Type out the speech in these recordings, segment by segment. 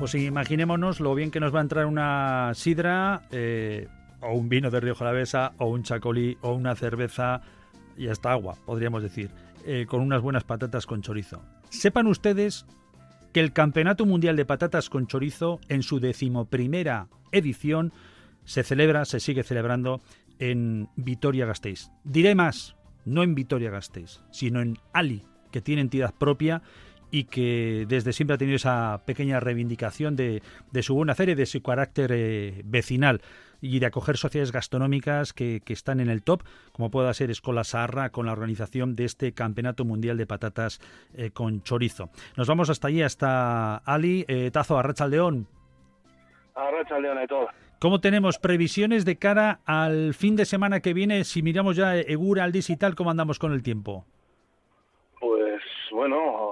Pues imaginémonos lo bien que nos va a entrar una sidra, eh, o un vino de Río Jalavesa, o un chacolí, o una cerveza, y hasta agua, podríamos decir, eh, con unas buenas patatas con chorizo. Sepan ustedes que el Campeonato Mundial de Patatas con Chorizo, en su decimoprimera edición, se celebra, se sigue celebrando en Vitoria-Gasteiz. Diré más, no en Vitoria-Gasteiz, sino en Ali, que tiene entidad propia y que desde siempre ha tenido esa pequeña reivindicación de, su buena hacer y de su carácter eh, vecinal y de acoger sociedades gastronómicas que, están en el top, como pueda ser Escola Sarra con la organización de este Campeonato Mundial de Patatas eh, con Chorizo. Nos vamos hasta allí, hasta Ali, eh, Tazo, Arracha León. Arracha León y todo. ¿Cómo tenemos previsiones de cara al fin de semana que viene? Si miramos ya Egura, Aldis y tal, ¿cómo andamos con el tiempo? Pues bueno,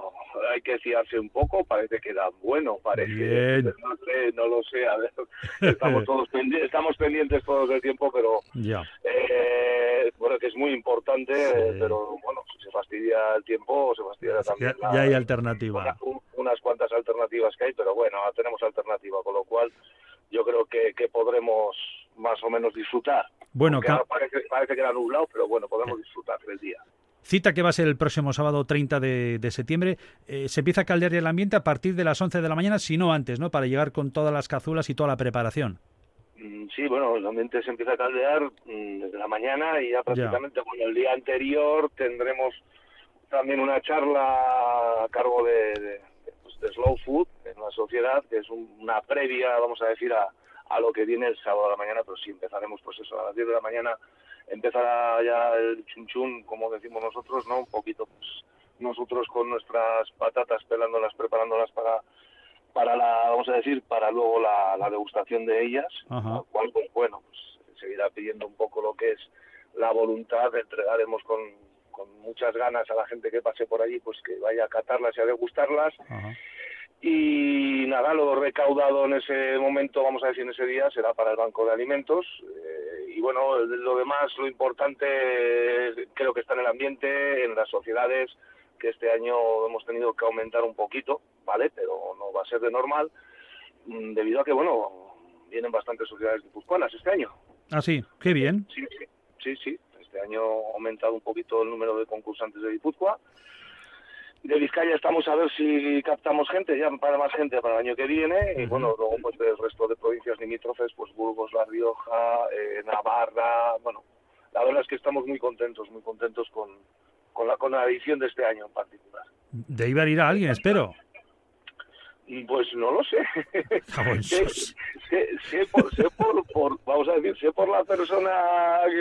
hay que fiarse un poco, parece que da bueno, parece. No, sé, no lo sé, a ver, estamos todos pendientes, estamos pendientes todos del tiempo, pero ya. Eh, bueno, que es muy importante, pero bueno, si se fastidia el tiempo, se fastidia también. Ya, hay alternativa. unas cuantas alternativas que hay, pero bueno, tenemos alternativa, con lo cual yo creo que, que podremos más o menos disfrutar. Bueno, parece, parece que era nublado, pero bueno, podemos disfrutar del día. Cita que va a ser el próximo sábado 30 de, septiembre. Eh, se empieza a caldear el ambiente a partir de las 11 de la mañana, si no antes, ¿no? Para llegar con todas las cazuelas y toda la preparación. Mm, sí, bueno, el ambiente se empieza a caldear mm, desde la mañana y ya prácticamente, bueno, el día anterior tendremos también una charla a cargo de, pues, de, Slow Food en la sociedad, que es una previa, vamos a decir, a, a lo que viene el sábado de la mañana, pero sí empezaremos pues eso, a las 10 de la mañana empezará ya el chunchun, como decimos nosotros, ¿no? Un poquito, pues, nosotros con nuestras patatas pelándolas, preparándolas para para la, vamos a decir, para luego la, degustación de ellas, Ajá. cual, pues bueno, pues seguirá pidiendo un poco lo que es la voluntad, entregaremos con, con muchas ganas a la gente que pase por allí, pues que vaya a catarlas y a degustarlas. Y nada, lo recaudado en ese momento, vamos a decir, en ese día, será para el Banco de Alimentos. Y bueno, lo demás, lo importante creo que está en el ambiente, en las sociedades, que este año hemos tenido que aumentar un poquito, ¿vale? Pero no va a ser de normal, mm, debido a que, bueno, vienen bastantes sociedades guipuzcoanas este año. Ah, sí, qué bien. Sí, sí, sí, sí. Este año ha aumentado un poquito el número de concursantes de Guipúzcoa de Vizcaya estamos a ver si captamos gente ya para más gente para el año que viene y bueno luego pues del resto de provincias limítrofes pues Burgos La Rioja eh, Navarra bueno la verdad es que estamos muy contentos muy contentos con con la con la edición de este año en particular. De Ibar irá alguien espero pues no lo sé. sé, por, sé por, vamos a decir, sé por la persona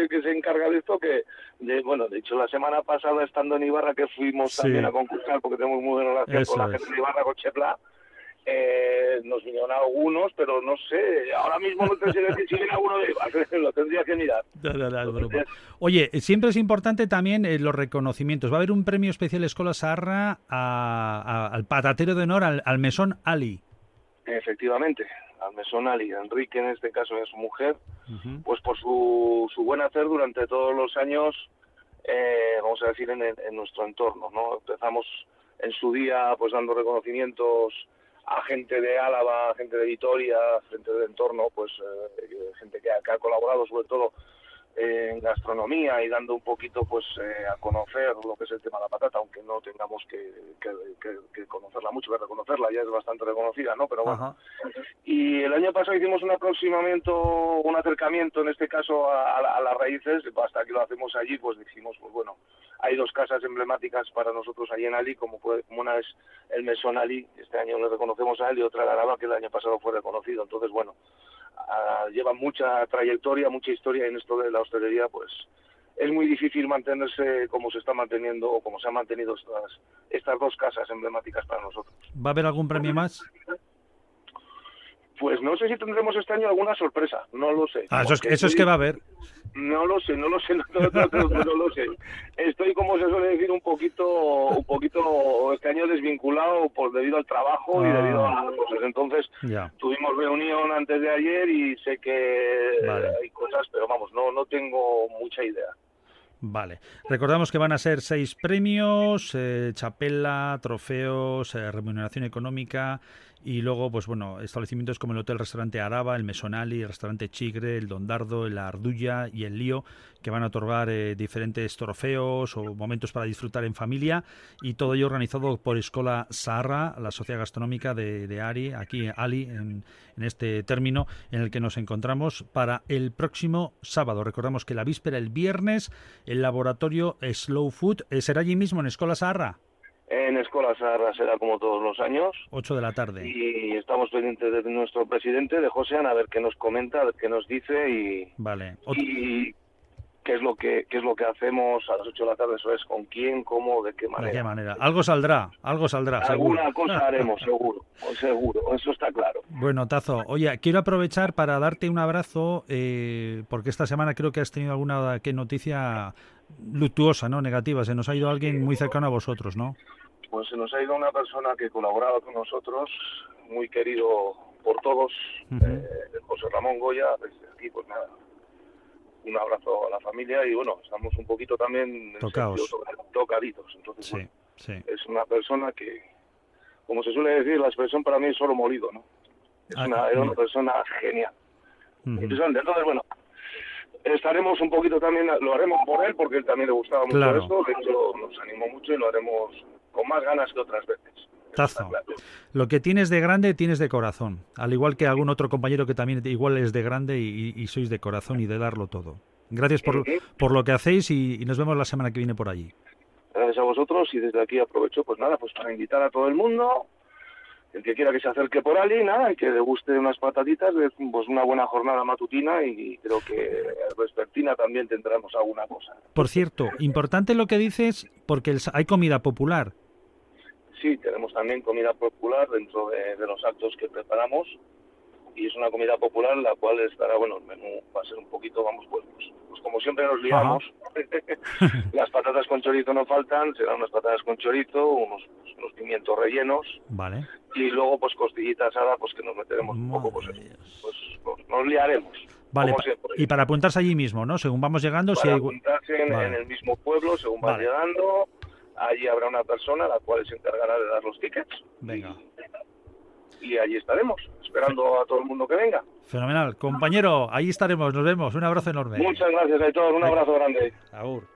que, se encarga de esto que, de, bueno, de hecho la semana pasada estando en Ibarra que fuimos también a concursar porque tenemos muy buena relación con la gente de Ibarra, con Chepla, eh, nos vinieron algunos, pero no sé, ahora mismo no te sé decir si viene alguno de lo tendría que mirar. Oye, siempre es importante también eh, los reconocimientos. Va a haber un premio especial Escola Sarra al patatero de honor, al, mesón Ali. Efectivamente, al mesón Ali. Enrique, en este caso, es su mujer, pues por su, su buen hacer durante todos los años, eh, vamos a decir, en, en nuestro entorno. no Empezamos en su día pues dando reconocimientos a gente de Álava, gente de Vitoria, gente del entorno, pues eh, gente que ha, colaborado sobre todo en gastronomía y dando un poquito pues eh, a conocer lo que es el tema de la patata, aunque no tengamos que, conocerla mucho, que reconocerla, ya es bastante reconocida, ¿no? Pero bueno. Y el año pasado hicimos un aproximamiento, un acercamiento en este caso a, a las raíces, hasta que lo hacemos allí, pues dijimos, pues bueno, hay dos casas emblemáticas para nosotros allí en Ali, como, fue, una es el Mesón Ali, este año le reconocemos a él, y otra la Araba, que el año pasado fue reconocido. Entonces, bueno, lleva mucha trayectoria, mucha historia en esto de la hostelería, pues es muy difícil mantenerse como se está manteniendo o como se han mantenido estas, estas dos casas emblemáticas para nosotros. ¿Va a haber algún premio más? Pues no sé si tendremos este año alguna sorpresa, no lo sé. Ah, eso, es, eso es que va a haber. No lo sé, no lo sé, no, lo sé. Estoy, como se suele decir, un poquito, un poquito este año desvinculado por debido al trabajo y debido a ah. cosas. Entonces, tuvimos reunión antes de ayer y sé que hay cosas, pero vamos, no, no tengo mucha idea. Vale. Recordamos que van a ser seis premios, eh, chapela, trofeos, eh, remuneración económica y luego, pues bueno, establecimientos como el Hotel Restaurante Araba, el Mesonali, el Restaurante Chigre, el Dondardo, la Ardulla y el Lío, que van a otorgar eh, diferentes trofeos o momentos para disfrutar en familia y todo ello organizado por Escola Sahara, la sociedad gastronómica de, Ari, aquí Ali, en, en, este término en el que nos encontramos para el próximo sábado. Recordamos que la víspera, el viernes, el laboratorio Slow Food eh, será allí mismo en Escola Sahara. En Escola Sahara será como todos los años. 8 de la tarde. Y estamos pendientes de nuestro presidente, de José, a ver qué nos comenta, a ver qué nos dice y, vale. y qué es lo que qué es lo que hacemos a las 8 de la tarde, eso es con quién, cómo, de qué manera. De qué manera. Algo saldrá, algo saldrá, Alguna cosa haremos, seguro, seguro, eso está claro. Bueno, Tazo, oye, quiero aprovechar para darte un abrazo, eh, porque esta semana creo que has tenido alguna ¿qué noticia luctuosa, ¿no? Negativa. Se nos ha ido alguien muy cercano a vosotros, ¿no? Pues se nos ha ido una persona que colaboraba con nosotros, muy querido por todos, eh, José Ramón Goya, desde aquí, pues nada, un abrazo a la familia y bueno, estamos un poquito también tocaditos. Entonces, es una persona que, como se suele decir, la expresión para mí es solo molido, ¿no? Es ah, una, una persona genial. Entonces, bueno, estaremos un poquito también, lo haremos por él porque él también le gustaba mucho esto, de hecho nos animó mucho y lo haremos con más ganas que otras veces. Tazo, lo que tienes de grande tienes de corazón, al igual que algún otro compañero que también igual es de grande y, sois de corazón y de darlo todo. Gracias por, por lo que hacéis y, nos vemos la semana que viene por allí. Gracias a vosotros y desde aquí aprovecho pues nada, pues para invitar a todo el mundo el que quiera que se acerque por allí, nada, y que le guste unas patatitas, pues una buena jornada matutina y creo que vespertina también tendremos alguna cosa. Por cierto, importante lo que dices, porque hay comida popular. Sí, tenemos también comida popular dentro de, los actos que preparamos y es una comida popular la cual estará, bueno, el menú va a ser un poquito, vamos, pues, pues, pues como siempre nos liamos, las patatas con chorizo no faltan, serán unas patatas con chorizo, unos, unos pimientos rellenos, vale. y luego pues costillita asada pues que nos meteremos un poco pues, pues, pues, nos liaremos Vale, y para apuntarse allí mismo, ¿no? Según vamos llegando, para si apuntarse en, el mismo pueblo, según vas llegando, allí habrá una persona la cual se encargará de dar los tickets. Venga. Y, allí estaremos, esperando a todo el mundo que venga. Fenomenal. Compañero, ahí estaremos, nos vemos. Un abrazo enorme. Muchas gracias a todos, un abrazo grande. Agur.